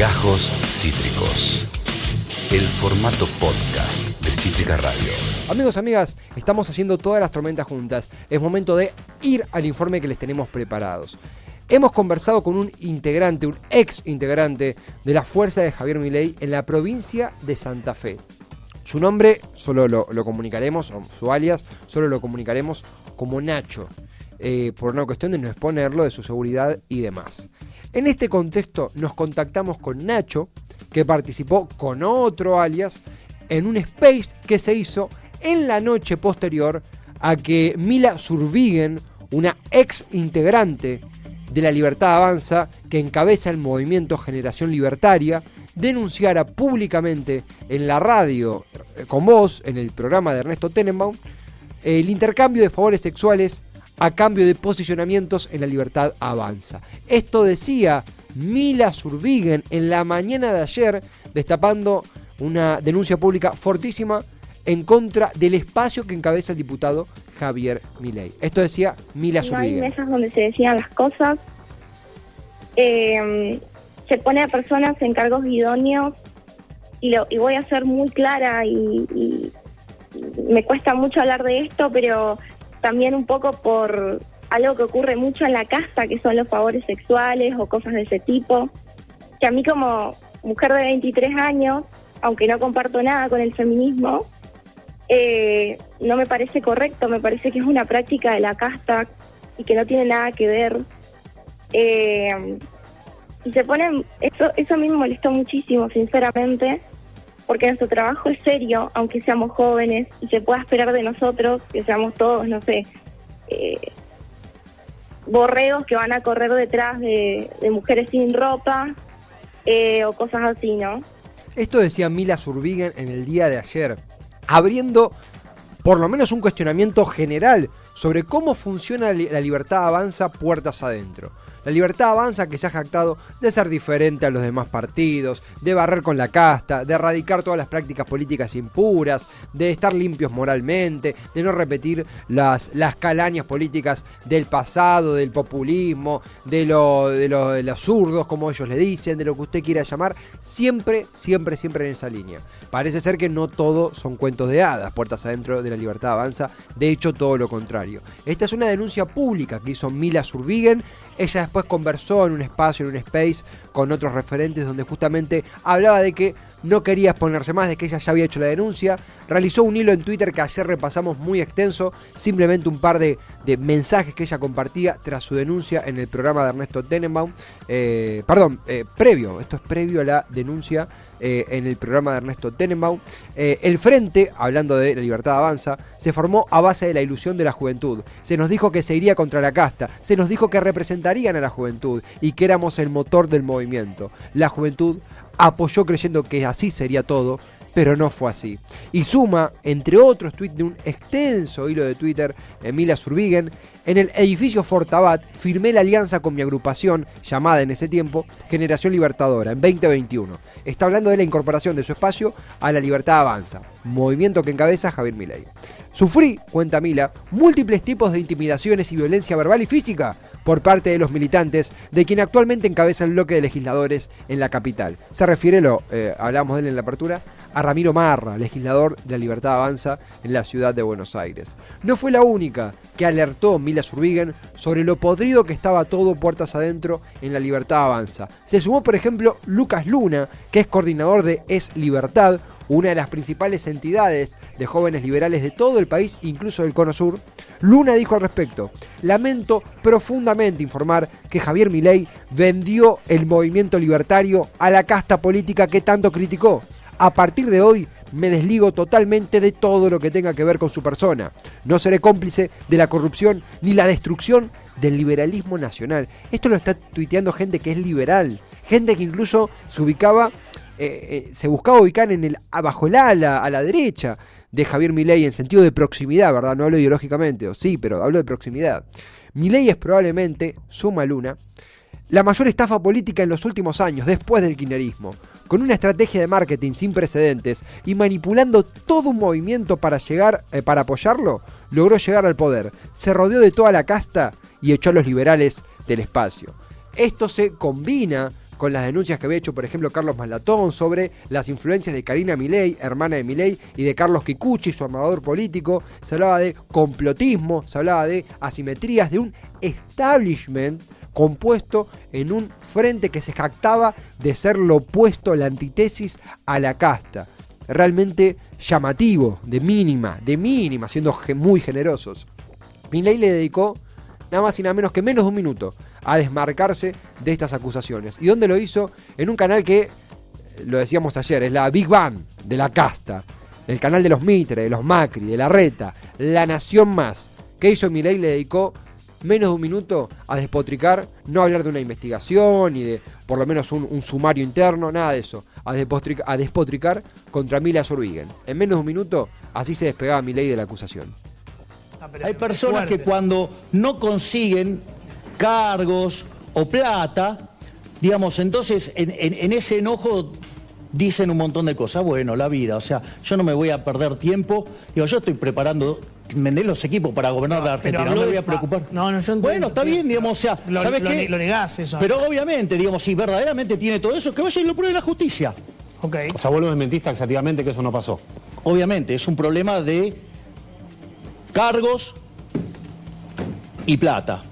Gajos Cítricos. El formato podcast de Cítrica Radio. Amigos, amigas, estamos haciendo todas las tormentas juntas. Es momento de ir al informe que les tenemos preparados. Hemos conversado con un integrante, un ex integrante de la fuerza de Javier Milei en la provincia de Santa Fe. Su nombre solo lo, comunicaremos, o su alias, solo lo comunicaremos como Nacho, eh, por una cuestión de no exponerlo, de su seguridad y demás. En este contexto nos contactamos con Nacho, que participó con otro alias en un space que se hizo en la noche posterior a que Mila Survigen, una ex integrante de la Libertad Avanza que encabeza el movimiento Generación Libertaria, denunciara públicamente en la radio eh, con voz, en el programa de Ernesto Tenenbaum, el intercambio de favores sexuales a cambio de posicionamientos en la libertad avanza. Esto decía Mila Survigen en la mañana de ayer, destapando una denuncia pública fortísima en contra del espacio que encabeza el diputado Javier Milei. Esto decía Mila Survigen. Hay mesas donde se decían las cosas. Eh, se pone a personas en cargos idóneos y, lo, y voy a ser muy clara y me cuesta mucho hablar de esto, pero también un poco por algo que ocurre mucho en la casa, que son los favores sexuales o cosas de ese tipo, que a mí como mujer de 23 años, aunque no comparto nada con el feminismo, eh, no me parece correcto, me parece que es una práctica de la casta y que no tiene nada que ver. Eh, y se ponen, eso, eso a mí me molestó muchísimo, sinceramente, porque nuestro trabajo es serio, aunque seamos jóvenes, y se pueda esperar de nosotros que seamos todos, no sé, eh, borregos que van a correr detrás de, mujeres sin ropa eh, o cosas así, ¿no? Esto decía Mila Zurbigen en el día de ayer, abriendo por lo menos un cuestionamiento general sobre cómo funciona la libertad avanza puertas adentro. La libertad avanza que se ha jactado de ser diferente a los demás partidos, de barrer con la casta, de erradicar todas las prácticas políticas impuras, de estar limpios moralmente, de no repetir las, las calañas políticas del pasado, del populismo, de, lo, de, los zurdos, como ellos le dicen, de lo que usted quiera llamar, siempre, siempre, siempre en esa línea. Parece ser que no todo son cuentos de hadas, puertas adentro de la libertad avanza, de hecho todo lo contrario. Esta es una denuncia pública que hizo Mila Survigen ella después conversó en un espacio, en un space, con otros referentes donde justamente hablaba de que no quería exponerse más, de que ella ya había hecho la denuncia. Realizó un hilo en Twitter que ayer repasamos muy extenso, simplemente un par de, mensajes que ella compartía tras su denuncia en el programa de Ernesto Tenenbaum. Eh, perdón, eh, previo, esto es previo a la denuncia eh, en el programa de Ernesto Tenenbaum. el Frente, hablando de la libertad avanza, se formó a base de la ilusión de la juventud. Se nos dijo que se iría contra la casta, se nos dijo que representarían a la juventud y que éramos el motor del movimiento. La juventud apoyó creyendo que así sería todo, pero no fue así. Y suma, entre otros tweets de un extenso hilo de Twitter, Emilia Zurbigen, en el edificio Fortabat firmé la alianza con mi agrupación, llamada en ese tiempo Generación Libertadora, en 2021. Está hablando de la incorporación de su espacio a la Libertad Avanza, movimiento que encabeza Javier Milei. Sufrí, cuenta Mila, múltiples tipos de intimidaciones y violencia verbal y física por parte de los militantes de quien actualmente encabeza el bloque de legisladores en la capital. Se refiere, lo eh, de él en la apertura, a Ramiro Marra, legislador de la Libertad Avanza en la ciudad de Buenos Aires. No fue la única que alertó Mila Zurbigen sobre lo podrido que estaba todo puertas adentro en la Libertad Avanza. Se sumó, por ejemplo, Lucas Luna, que es coordinador de Es Libertad, una de las principales entidades de jóvenes liberales de todo el país, incluso del Cono Sur, Luna dijo al respecto, lamento profundamente informar que Javier Milei vendió el movimiento libertario a la casta política que tanto criticó. A partir de hoy me desligo totalmente de todo lo que tenga que ver con su persona. No seré cómplice de la corrupción ni la destrucción del liberalismo nacional. Esto lo está tuiteando gente que es liberal, gente que incluso se ubicaba eh, eh, se buscaba ubicar en el bajo el ala, a la derecha de Javier Milei en sentido de proximidad, ¿verdad? No hablo ideológicamente, o sí, pero hablo de proximidad. Milei es probablemente, suma Luna, la mayor estafa política en los últimos años, después del kirchnerismo, con una estrategia de marketing sin precedentes y manipulando todo un movimiento para llegar, eh, para apoyarlo, logró llegar al poder. Se rodeó de toda la casta y echó a los liberales del espacio. Esto se combina con las denuncias que había hecho, por ejemplo, Carlos Maslatón sobre las influencias de Karina Milei, hermana de Milei, y de Carlos Kikuchi, su armador político. Se hablaba de complotismo, se hablaba de asimetrías, de un establishment compuesto en un frente que se jactaba de ser lo opuesto, la antítesis a la casta. Realmente llamativo, de mínima, de mínima, siendo muy generosos. Milei le dedicó nada más y nada menos que menos de un minuto a desmarcarse de estas acusaciones. ¿Y dónde lo hizo? En un canal que, lo decíamos ayer, es la Big Bang de la casta. El canal de los Mitre, de los Macri, de la Reta, La Nación Más. ¿Qué hizo Milei? Le dedicó menos de un minuto a despotricar, no hablar de una investigación ni de por lo menos un, sumario interno, nada de eso. A despotricar, a despotricar contra Mila Zurbigen. En menos de un minuto, así se despegaba Milei de la acusación. Hay personas que cuando no consiguen cargos o plata, digamos, entonces en, ese enojo dicen un montón de cosas. Bueno, la vida, o sea, yo no me voy a perder tiempo. Digo, yo estoy preparando vender los equipos para gobernar la Argentina, no me voy a preocupar. No, no, yo Bueno, está bien, digamos, o sea, ¿sabes qué? Lo negás eso. Pero obviamente, digamos, si verdaderamente tiene todo eso, que vaya y lo pruebe la justicia. Ok. O sea, vos lo desmentís taxativamente que eso no pasó. Obviamente, es un problema de cargos y plata.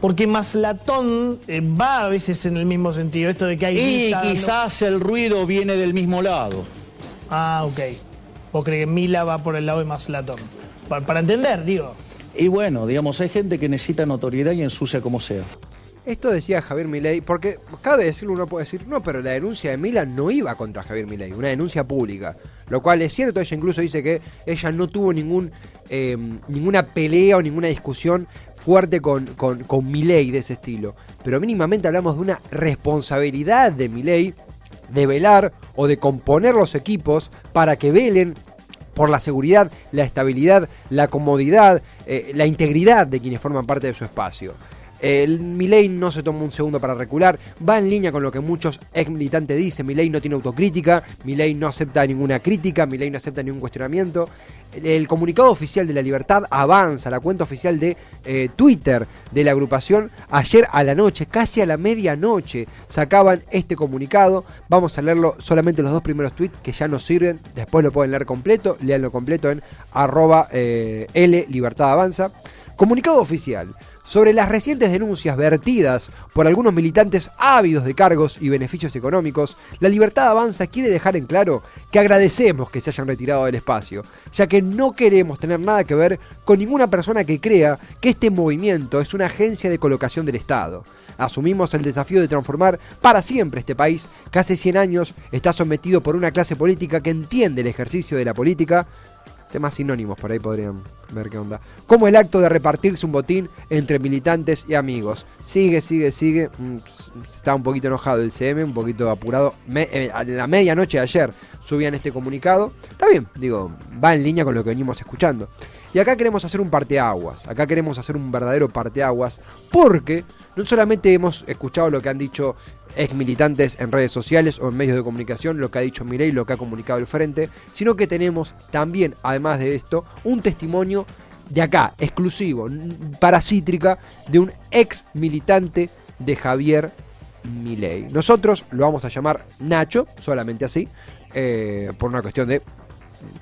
Porque Maslatón eh, va a veces en el mismo sentido, esto de que hay... Y quizás el ruido viene del mismo lado. Ah, ok. ¿O cree que Mila va por el lado de Maslatón? Para, entender, digo. Y bueno, digamos, hay gente que necesita notoriedad y ensucia como sea. Esto decía Javier Milei, porque cabe decirlo, uno puede decir, no, pero la denuncia de Mila no iba contra Javier Milei, una denuncia pública. Lo cual es cierto, ella incluso dice que ella no tuvo ningún, em, ninguna pelea o ninguna discusión fuerte con, con, con Milei de ese estilo. Pero mínimamente hablamos de una responsabilidad de Milei de velar o de componer los equipos para que velen por la seguridad, la estabilidad, la comodidad, eh, la integridad de quienes forman parte de su espacio. El Milei no se tomó un segundo para recular, va en línea con lo que muchos ex militantes dicen, Milei no tiene autocrítica, Milei no acepta ninguna crítica, Milei no acepta ningún cuestionamiento. El, comunicado oficial de la libertad avanza, la cuenta oficial de eh, Twitter de la agrupación, ayer a la noche, casi a la medianoche, sacaban este comunicado. Vamos a leerlo solamente los dos primeros tweets que ya nos sirven, después lo pueden leer completo, leanlo completo en arroba eh, Libertad Avanza. Comunicado oficial sobre las recientes denuncias vertidas por algunos militantes ávidos de cargos y beneficios económicos, la Libertad Avanza quiere dejar en claro que agradecemos que se hayan retirado del espacio, ya que no queremos tener nada que ver con ninguna persona que crea que este movimiento es una agencia de colocación del Estado. Asumimos el desafío de transformar para siempre este país que hace 100 años está sometido por una clase política que entiende el ejercicio de la política Temas sinónimos, por ahí podrían ver qué onda. Como el acto de repartirse un botín entre militantes y amigos. Sigue, sigue, sigue. Mm, está un poquito enojado el CM, un poquito apurado. Eh, a la medianoche de ayer subían este comunicado. Está bien, digo, va en línea con lo que venimos escuchando. Y acá queremos hacer un parteaguas. Acá queremos hacer un verdadero parteaguas. Porque no solamente hemos escuchado lo que han dicho ex militantes en redes sociales o en medios de comunicación, lo que ha dicho Mirei, lo que ha comunicado el Frente, sino que tenemos también, además de esto, un testimonio de acá, exclusivo, para Cítrica, de un ex militante de Javier Milei. Nosotros lo vamos a llamar Nacho, solamente así, eh, por una cuestión de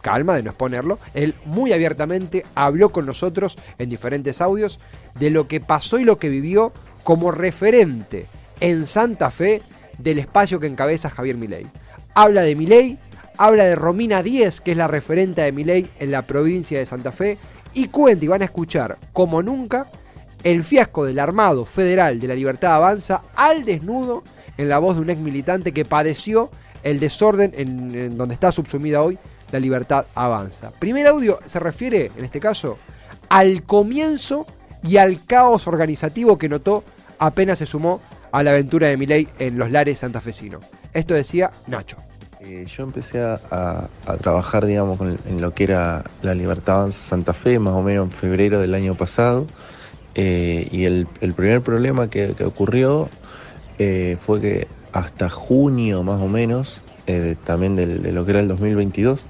calma, de no exponerlo. Él muy abiertamente habló con nosotros en diferentes audios de lo que pasó y lo que vivió como referente en Santa Fe del espacio que encabeza Javier Milei. Habla de Milei, habla de Romina Díez, que es la referente de Milei en la provincia de Santa Fe, y cuenta y van a escuchar, como nunca, el fiasco del armado federal de la libertad avanza al desnudo en la voz de un ex militante que padeció el desorden en, en donde está subsumida hoy la libertad avanza. Primer audio se refiere, en este caso, al comienzo y al caos organizativo que notó apenas se sumó a la aventura de Milei en los lares santafesinos. Esto decía Nacho. Eh, yo empecé a, trabajar, digamos, en lo que era la Libertad Avanza Santa Fe, más o menos en febrero del año pasado. Eh, y el, primer problema que, ocurrió eh, fue que hasta junio, más o menos, también de lo que era el 2022,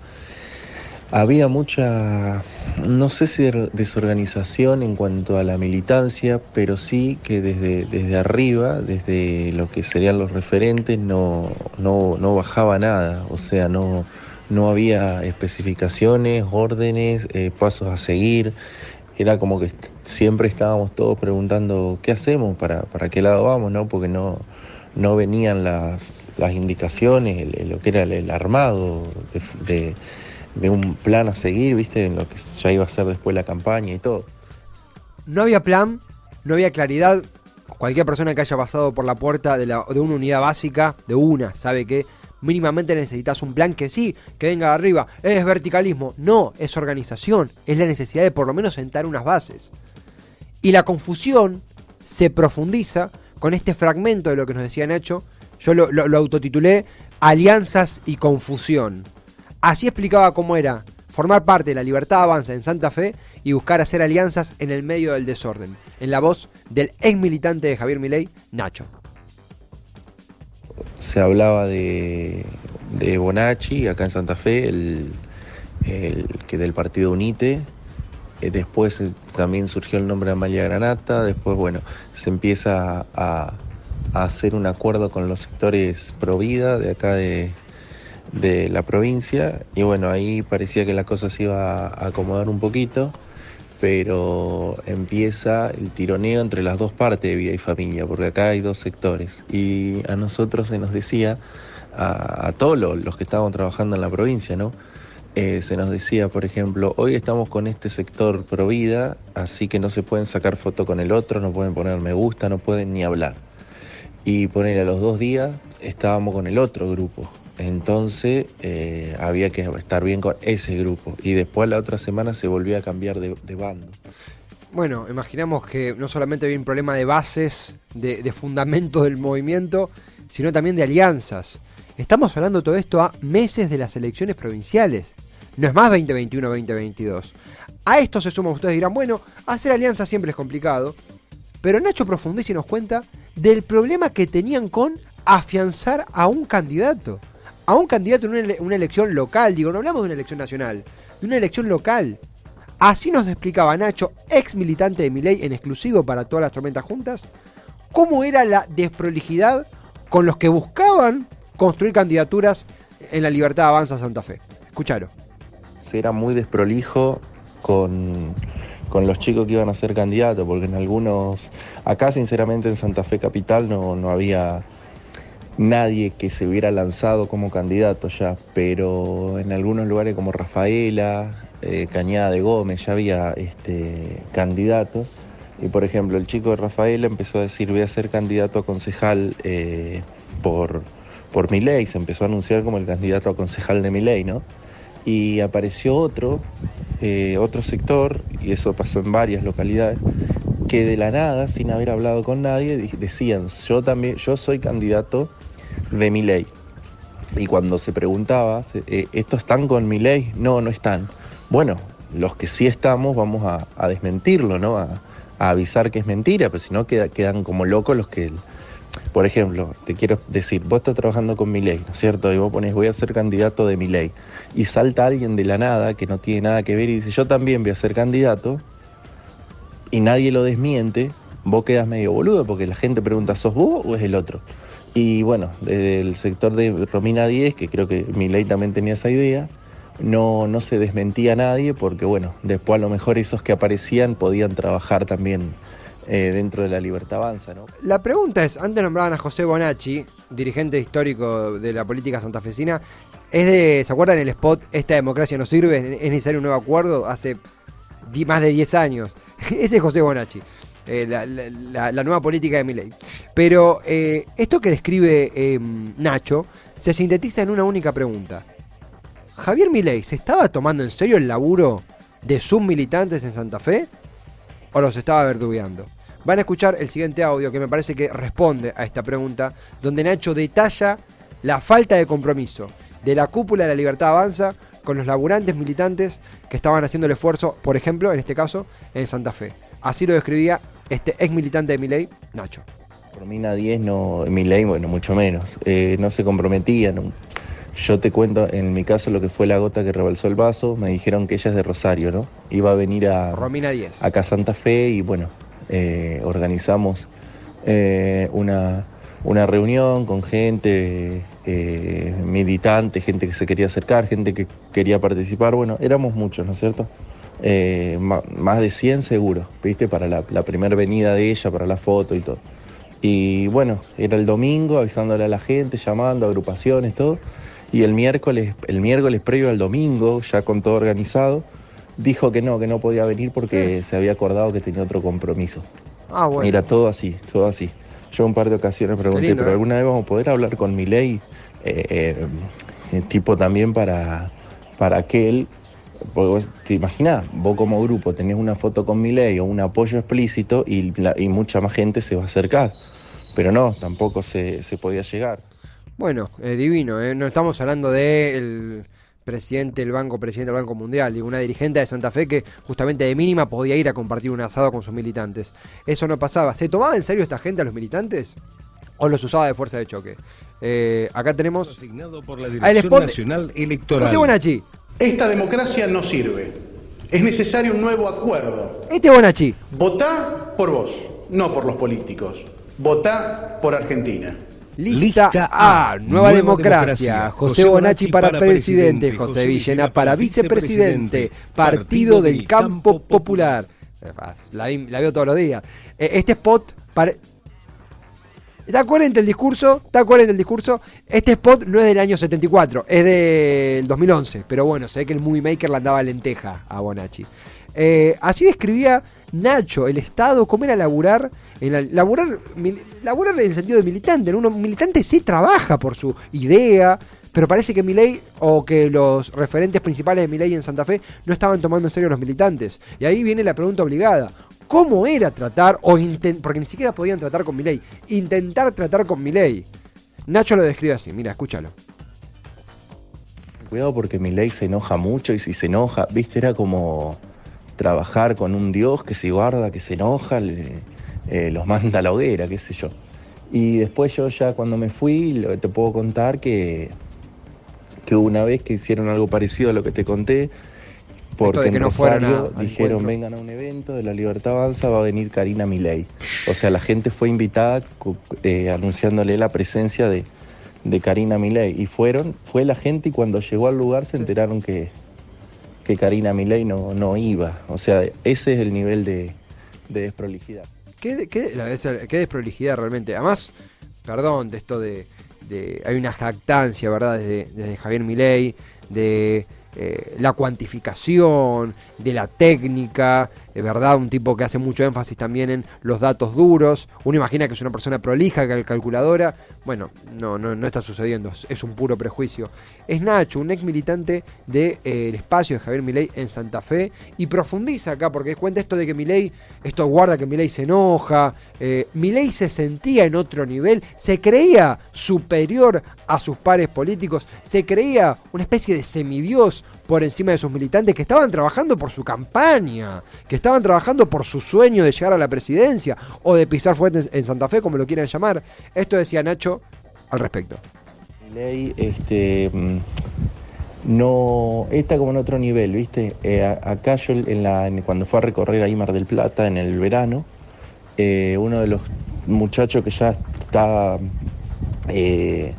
había mucha, no sé si desorganización en cuanto a la militancia, pero sí que desde, desde arriba, desde lo que serían los referentes, no, no, no bajaba nada, o sea, no, no había especificaciones, órdenes, eh, pasos a seguir. Era como que siempre estábamos todos preguntando qué hacemos, para, para qué lado vamos, ¿no? Porque no, no venían las, las indicaciones, lo que era el, armado de un plan a seguir, ¿viste? En lo que ya iba a ser después la campaña y todo. No había plan, no había claridad. Cualquier persona que haya pasado por la puerta de, la, de una unidad básica, de una, sabe que mínimamente necesitas un plan que sí, que venga de arriba. Es verticalismo. No, es organización. Es la necesidad de por lo menos sentar unas bases. Y la confusión se profundiza con este fragmento de lo que nos decía Nacho. Yo lo autotitulé Alianzas y Confusión. Así explicaba cómo era formar parte de la libertad avanza en Santa Fe y buscar hacer alianzas en el medio del desorden, en la voz del ex militante de Javier Milei, Nacho. Se hablaba de, de Bonacci acá en Santa Fe, el, que del partido UNITE, eh, después eh, también surgió el nombre de Amalia Granata, después bueno, se empieza a, a hacer un acuerdo con los sectores pro vida de acá de, de la provincia y bueno, ahí parecía que la cosa se iba a acomodar un poquito, pero empieza el tironeo entre las dos partes de vida y familia, porque acá hay dos sectores y a nosotros se nos decía, a, todos los, que estábamos trabajando en la provincia, ¿no? Eh, se nos decía, por ejemplo, hoy estamos con este sector pro vida, así que no se pueden sacar foto con el otro, no pueden poner me gusta, no pueden ni hablar. Y poner a los dos días estábamos con el otro grupo, entonces eh, había que estar bien con ese grupo. Y después la otra semana se volvía a cambiar de, bando. Bueno, imaginamos que no solamente había un problema de bases, de, de fundamentos del movimiento, sino también de alianzas. Estamos hablando todo esto a meses de las elecciones provinciales. No es más 2021-2022. A esto se suma, ustedes dirán, bueno, hacer alianzas siempre es complicado. Pero Nacho profundiza y nos cuenta del problema que tenían con afianzar a un candidato a un candidato en una, elección local. Digo, no hablamos de una elección nacional, de una elección local. Así nos explicaba Nacho, ex militante de Miley en exclusivo para todas las tormentas juntas, cómo era la desprolijidad con los que buscaban construir candidaturas en la Libertad Avanza Santa Fe. Escuchalo. Era muy desprolijo con, con los chicos que iban a ser candidatos, porque en algunos, acá sinceramente en Santa Fe Capital no, no había nadie que se hubiera lanzado como candidato ya, pero en algunos lugares como Rafaela, eh, Cañada de Gómez ya había este, candidatos. Y por ejemplo, el chico de Rafaela empezó a decir voy a ser candidato a concejal eh, por, por mi ley, se empezó a anunciar como el candidato a concejal de mi ley, ¿no? Y apareció otro, eh, otro sector, y eso pasó en varias localidades, que de la nada, sin haber hablado con nadie, decían, yo también, yo soy candidato de mi ley. Y cuando se preguntaba, eh, ¿estos están con mi ley? No, no están. Bueno, los que sí estamos vamos a, desmentirlo, ¿no? A, avisar que es mentira, pero si no quedan como locos los que... Por ejemplo, te quiero decir, vos estás trabajando con mi ley, ¿no es cierto? Y vos pones, voy a ser candidato de mi ley. Y salta alguien de la nada que no tiene nada que ver y dice, yo también voy a ser candidato. Y nadie lo desmiente, vos quedas medio boludo porque la gente pregunta, ¿sos vos o es el otro? Y bueno, desde el sector de Romina 10, que creo que mi ley también tenía esa idea, no, no se desmentía a nadie porque bueno, después a lo mejor esos que aparecían podían trabajar también eh, dentro de la Libertad Avanza. ¿no? La pregunta es, antes nombraban a José Bonacci, dirigente histórico de la política santafesina, es de, ¿se acuerdan el spot Esta democracia no sirve? Es necesario un nuevo acuerdo hace más de 10 años. Ese es José Bonacci. Eh, la, nueva política de Milei. Pero eh, esto que describe em, Nacho se sintetiza en una única pregunta. ¿Javier Milei se estaba tomando en serio el laburo de sus militantes en Santa Fe? ¿O los estaba verdugueando? Van a escuchar el siguiente audio que me parece que responde a esta pregunta, donde Nacho detalla la falta de compromiso de la cúpula de la Libertad Avanza con los laburantes militantes que estaban haciendo el esfuerzo, por ejemplo, en este caso, en Santa Fe. Así lo describía este ex militante de Milei, Nacho. Por mí nadie no, Milei, bueno, mucho menos. Eh, no se comprometía, yo te cuento, en mi caso, lo que fue la gota que rebalsó el vaso, me dijeron que ella es de Rosario, ¿no? Iba a venir a, Romina 10. acá a Santa Fe y bueno, eh, organizamos eh, una, una reunión con gente eh, militante, gente que se quería acercar, gente que quería participar. Bueno, éramos muchos, ¿no es cierto? Eh, más de 100 seguro, ¿viste? Para la, la primera venida de ella, para la foto y todo. Y bueno, era el domingo avisándole a la gente, llamando, agrupaciones, todo. Y el miércoles, el miércoles previo al domingo, ya con todo organizado, dijo que no, que no podía venir porque se había acordado que tenía otro compromiso. Ah, bueno. Era todo así, todo así. Yo un par de ocasiones pregunté, lindo, pero ¿eh? alguna vez vamos a poder hablar con Milei, eh, eh, tipo también para, para que él, porque vos te imaginás, vos como grupo tenés una foto con Milei o un apoyo explícito y, la- y mucha más gente se va a acercar. Pero no, tampoco se, se podía llegar. Bueno, eh, divino, ¿eh? no estamos hablando del presidente del banco, presidente del Banco Mundial, digo, una dirigente de Santa Fe que justamente de mínima podía ir a compartir un asado con sus militantes. Eso no pasaba. ¿Se tomaba en serio esta gente a los militantes? ¿O los usaba de fuerza de choque? Eh, acá tenemos... Asignado por la Ah, el Dirección spot- Nacional Electoral. José Bonachi. Esta democracia no sirve. Es necesario un nuevo acuerdo. Este Bonachi. Votá por vos, no por los políticos. Votá por Argentina. Lista, A, Nueva, democracia. José Bonacci para presidente, José Villena para vicepresidente, Partido del Campo Popular. La, vi- la veo todos los días. Eh, Este spot pare- Está coherente el discurso, está coherente el discurso. Este spot no es del año 74, es del 2011. Pero bueno, se ve que el movie maker le andaba lenteja a Bonacci. Eh, así describía Nacho el Estado, cómo era laburar, en la- laburar, mil- laburar en el sentido de militante. ¿no? Militante sí trabaja por su idea, pero parece que Milei o que los referentes principales de Milei en Santa Fe no estaban tomando en serio a los militantes. Y ahí viene la pregunta obligada. ¿Cómo era tratar, o porque ni siquiera podían tratar con Milei, intentar tratar con Milei? Nacho lo describe así, mira, escúchalo. Cuidado porque Milei se enoja mucho y si se enoja, viste, era como trabajar con un dios que se guarda, que se enoja, eh, los manda a la hoguera, qué sé yo. Y después yo ya cuando me fui, lo que te puedo contar que, que una vez que hicieron algo parecido a lo que te conté, porque de que en no a- Rosario dijeron vengan a un evento de la Libertad Avanza, va a venir Karina Milei. O sea, la gente fue invitada eh, anunciándole la presencia de, de Karina Milei. Y fueron, fue la gente y cuando llegó al lugar se enteraron que, que Karina Milei no, no iba. O sea, ese es el nivel de, de desprolijidad. ¿Qué, qué, qué desprolijidad realmente. Además, perdón, de esto de, de- Hay una jactancia, ¿verdad? Desde, desde Javier Milei, de eh, la cuantificación, de la técnica, verdad, un tipo que hace mucho énfasis también en los datos duros. Uno imagina que es una persona prolija, cal- calculadora. Bueno, no, no, no está sucediendo, es, es un puro prejuicio. Es Nacho, un ex militante del espacio de Javier Milei en Santa Fe, y profundiza acá, porque cuenta esto de que Milei, esto guarda que Milei se enoja, eh, Milei se sentía en otro nivel, se creía superior a sus pares políticos, se creía una especie de semidios por encima de sus militantes que estaban trabajando por su campaña, que estaban trabajando por su sueño de llegar a la presidencia o de pisar fuertes en Santa Fe, como lo quieran llamar. Esto decía Nacho al respecto. Milei, este, mm, no, está como en otro nivel, ¿viste? Eh, acá yo en la, cuando fue a recorrer ahí Mar del Plata en el verano, eh, uno de los muchachos que ya está eh,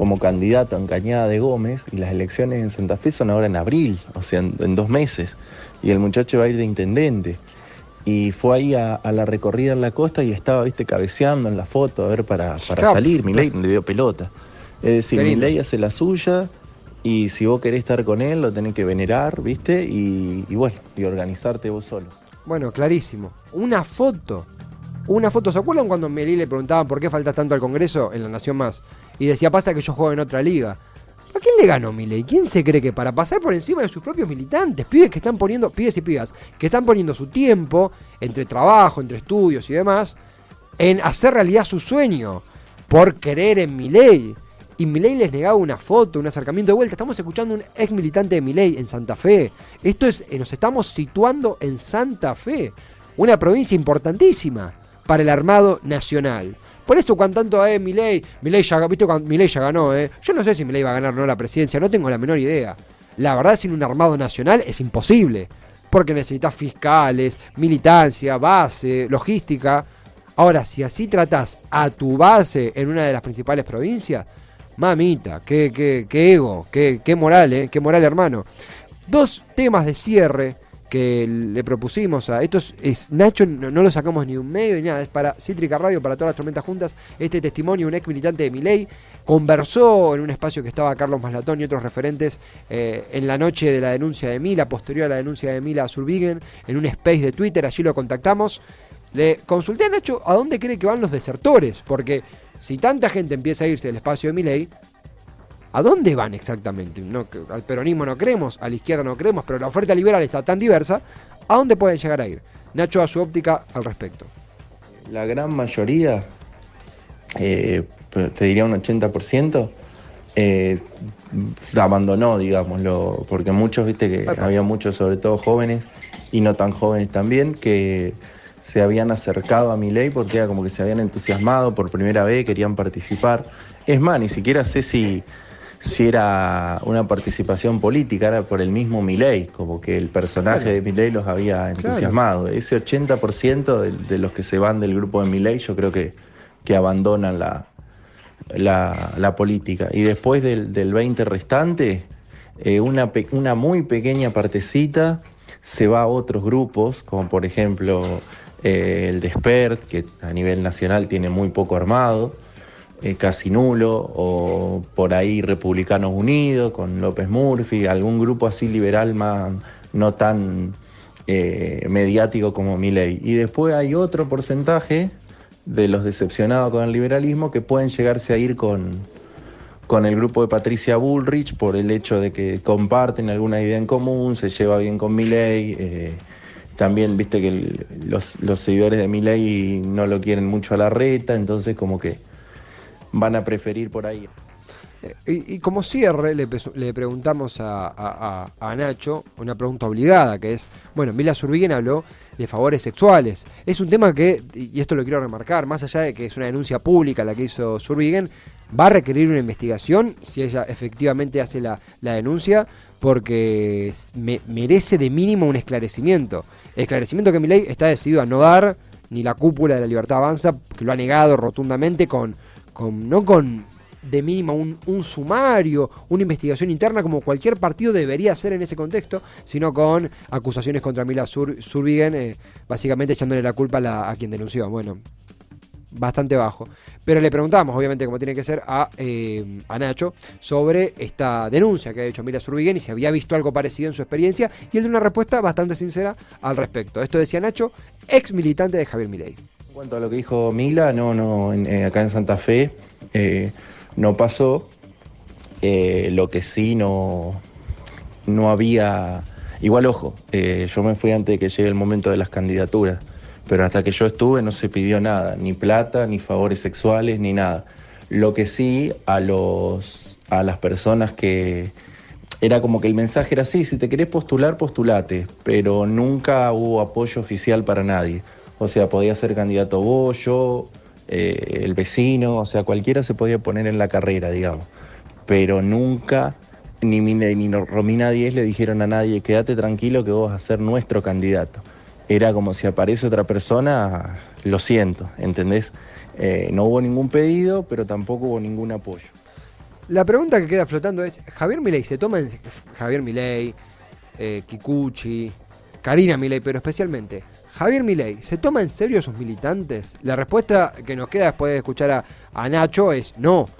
como candidato en Cañada de Gómez y las elecciones en Santa Fe son ahora en abril, o sea, en, en dos meses, y el muchacho va a ir de intendente. Y fue ahí a, a la recorrida en la costa y estaba, viste, cabeceando en la foto a ver para, para Claro. salir. Milei le dio pelota. Es decir. Milei hace la suya y si vos querés estar con él lo tenés que venerar, viste, y, y bueno, y organizarte vos solo. Bueno, clarísimo. Una foto. Una foto. ¿Se acuerdan cuando Milei le preguntaban por qué faltas tanto al Congreso en La Nación Más? Y decía, pasa que yo juego en otra liga. ¿A quién le ganó Milei? ¿Quién se cree que para pasar por encima de sus propios militantes, pibes que están poniendo, pibes y pibas, que están poniendo su tiempo, entre trabajo, entre estudios y demás, en hacer realidad su sueño, por creer en Milei? Y Milei les negaba una foto, un acercamiento de vuelta. Estamos escuchando a un ex militante de Milei en Santa Fe. Esto es, eh, nos estamos situando en Santa Fe, una provincia importantísima para el armado nacional. Por eso cuando tanto eh, Milei, Milei ya, ¿viste Milei ya ganó, eh? Yo no sé si Milei va a ganar o no la presidencia, no tengo la menor idea. La verdad sin un armado nacional es imposible, porque necesitas fiscales, militancia, base, logística. Ahora, si así tratás a tu base en una de las principales provincias, mamita, qué, qué, qué ego, qué, qué moral, eh, qué moral hermano. Dos temas de cierre que le propusimos a. Esto es, Nacho, no, lo sacamos ni un medio ni nada, es para Cítrica Radio, para todas las tormentas juntas. Este testimonio, un ex militante de Miley, conversó en un espacio que estaba Carlos Maslatón y otros referentes eh, en la noche de la denuncia de Mila, posterior a la denuncia de Mila a Surbigen, en un space de Twitter, allí lo contactamos. Le consulté a Nacho a dónde cree que van los desertores, porque si tanta gente empieza a irse del espacio de Miley, ¿A dónde van exactamente? No, al peronismo no creemos, a la izquierda no creemos, pero la oferta liberal está tan diversa, ¿a dónde pueden llegar a ir? Nacho, a su óptica al respecto. La gran mayoría, eh, te diría un 80%, eh, abandonó, digámoslo, porque muchos, viste que había muchos, sobre todo jóvenes y no tan jóvenes también, que se habían acercado a mi ley porque era como que se habían entusiasmado por primera vez, querían participar. Es más, ni siquiera sé si si era una participación política, era por el mismo Milei, como que el personaje de Milei los había entusiasmado. Ese 80% de, los que se van del grupo de Milei yo creo que, que abandonan la, la, política. Y después del, del 20 restante, eh, una, una muy pequeña partecita se va a otros grupos, como por ejemplo eh, el Despert, que a nivel nacional tiene muy poco armado. Eh, casi nulo, o por ahí Republicanos Unidos con López Murphy, algún grupo así liberal más no tan eh, mediático como Milei. Y después hay otro porcentaje de los decepcionados con el liberalismo que pueden llegarse a ir con, con el grupo de Patricia Bullrich por el hecho de que comparten alguna idea en común, se lleva bien con Milei. Eh, también viste que los, los seguidores de Milei no lo quieren mucho a la reta, entonces como que van a preferir por ahí. Eh, y, como cierre, le, preguntamos a, Nacho una pregunta obligada, que es, bueno, Mila Zurbigen habló de favores sexuales. Es un tema que, y esto lo quiero remarcar, más allá de que es una denuncia pública la que hizo Zurbigen, va a requerir una investigación si ella efectivamente hace la, denuncia, porque merece de mínimo un esclarecimiento. Esclarecimiento que ley está decidido a no dar, ni la cúpula de la libertad avanza, que lo ha negado rotundamente con no con de mínimo un, sumario, una investigación interna como cualquier partido debería hacer en ese contexto, sino con acusaciones contra Mila Sur, eh, básicamente echándole la culpa a, quien denunció. Bueno, bastante bajo. Pero le preguntamos, obviamente, como tiene que ser, a, eh, a Nacho sobre esta denuncia que ha hecho Mila Surbigen y si había visto algo parecido en su experiencia, y él dio una respuesta bastante sincera al respecto. Esto decía Nacho, ex militante de Javier Milei. En cuanto a lo que dijo Mila, no, no, eh, acá en Santa Fe eh, no pasó. Eh, lo que sí no, no había. Igual, ojo, yo me fui antes de que llegue el momento de las candidaturas, pero hasta que yo estuve no se pidió nada, ni plata, ni favores sexuales, ni nada. Lo que sí a los a las personas que era como que el mensaje era así, si te querés postular, postulate, pero nunca hubo apoyo oficial para nadie. O sea, podía ser candidato vos, yo, eh, el vecino, o sea, cualquiera se podía poner en la carrera, digamos. Pero nunca, ni, ni Romina Díez le dijeron a nadie, quédate tranquilo que vos vas a ser nuestro candidato. Era como si aparece otra persona, lo siento, ¿entendés? Eh, no hubo ningún pedido, pero tampoco hubo ningún apoyo. La pregunta que queda flotando es, ¿Javier Milei se toma en... Javier Milei, eh, Kikuchi, Karina Milei, pero especialmente Javier Milei, ¿se toma en serio a sus militantes? La respuesta que nos queda después de escuchar a, Nacho es no.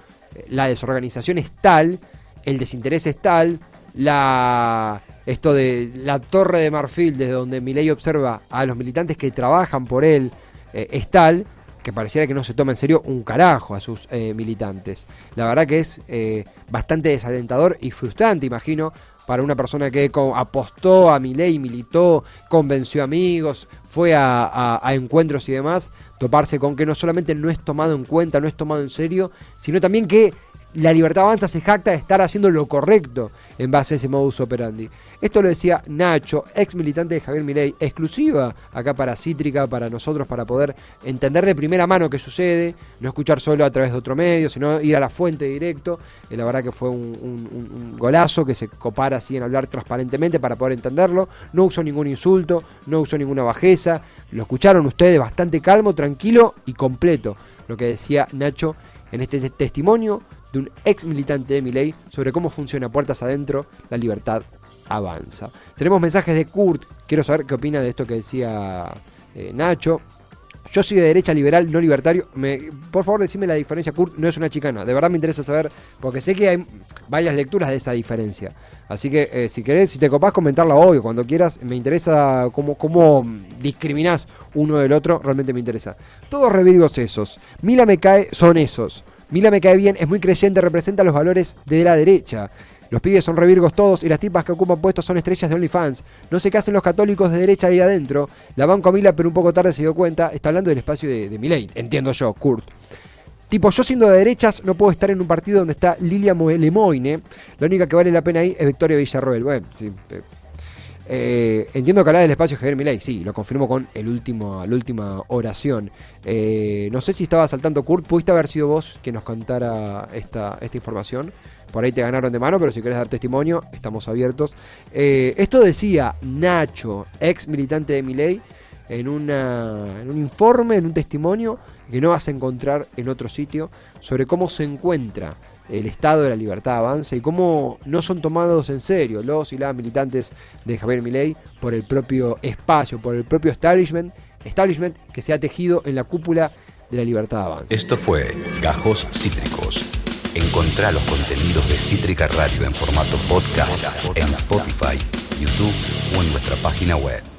La desorganización es tal, el desinterés es tal, la esto de la torre de marfil desde donde Milei observa a los militantes que trabajan por él eh, es tal que pareciera que no se toma en serio un carajo a sus eh, militantes. La verdad que es eh, bastante desalentador y frustrante, imagino, para una persona que apostó a mi ley, militó, convenció amigos, fue a, encuentros y demás, toparse con que no solamente no es tomado en cuenta, no es tomado en serio, sino también que la libertad avanza se jacta de estar haciendo lo correcto en base a ese modus operandi. Esto lo decía Nacho, ex militante de Javier Milei, exclusiva acá para Cítrica, para nosotros, para poder entender de primera mano qué sucede, no escuchar solo a través de otro medio, sino ir a la fuente directo. Y la verdad que fue un, un golazo que se copara así en hablar transparentemente para poder entenderlo. No usó ningún insulto, no usó ninguna bajeza. Lo escucharon ustedes bastante calmo, tranquilo y completo. Lo que decía Nacho en este testimonio de un ex militante de Miley sobre cómo funciona puertas adentro la libertad avanza. Tenemos mensajes de Kurt, quiero saber qué opina de esto que decía eh, Nacho. Yo soy de derecha liberal, no libertario. Por favor, decime la diferencia. Kurt no es una chicana. De verdad me interesa saber, porque sé que hay varias lecturas de esa diferencia. Así que eh, si querés, si te copás, comentarla hoy cuando quieras. Me interesa cómo, cómo discriminás uno del otro. Realmente me interesa. Todos revirgos esos. Mila me cae, son esos. Mila me cae bien, es muy creyente, representa los valores de la derecha. Los pibes son revirgos todos y las tipas que ocupan puestos son estrellas de OnlyFans. No sé qué hacen los católicos de derecha ahí adentro. La banco a Mila, pero un poco tarde se dio cuenta. Está hablando del espacio de, de entiendo yo, Kurt. Tipo, yo siendo de derechas no puedo estar en un partido donde está Lilia Lemoine. La única que vale la pena ahí es Victoria Villarroel. Bueno, sí, eh, entiendo que habla del espacio Javier Milei, sí, lo confirmo con el último, la última oración. Eh, no sé si estaba saltando Kurt, pudiste haber sido vos que nos contara esta, esta información. Por ahí te ganaron de mano, pero si querés dar testimonio, estamos abiertos. Eh, esto decía Nacho, ex militante de Milei, en, en un informe, en un testimonio que no vas a encontrar en otro sitio sobre cómo se encuentra el estado de la libertad avanza y cómo no son tomados en serio los y las militantes de Javier Milei por el propio espacio, por el propio establishment, establishment que se ha tejido en la cúpula de la libertad avanza. Esto fue Gajos Cítricos. Encontrá los contenidos de Cítrica Radio en formato podcast en Spotify, YouTube o en nuestra página web.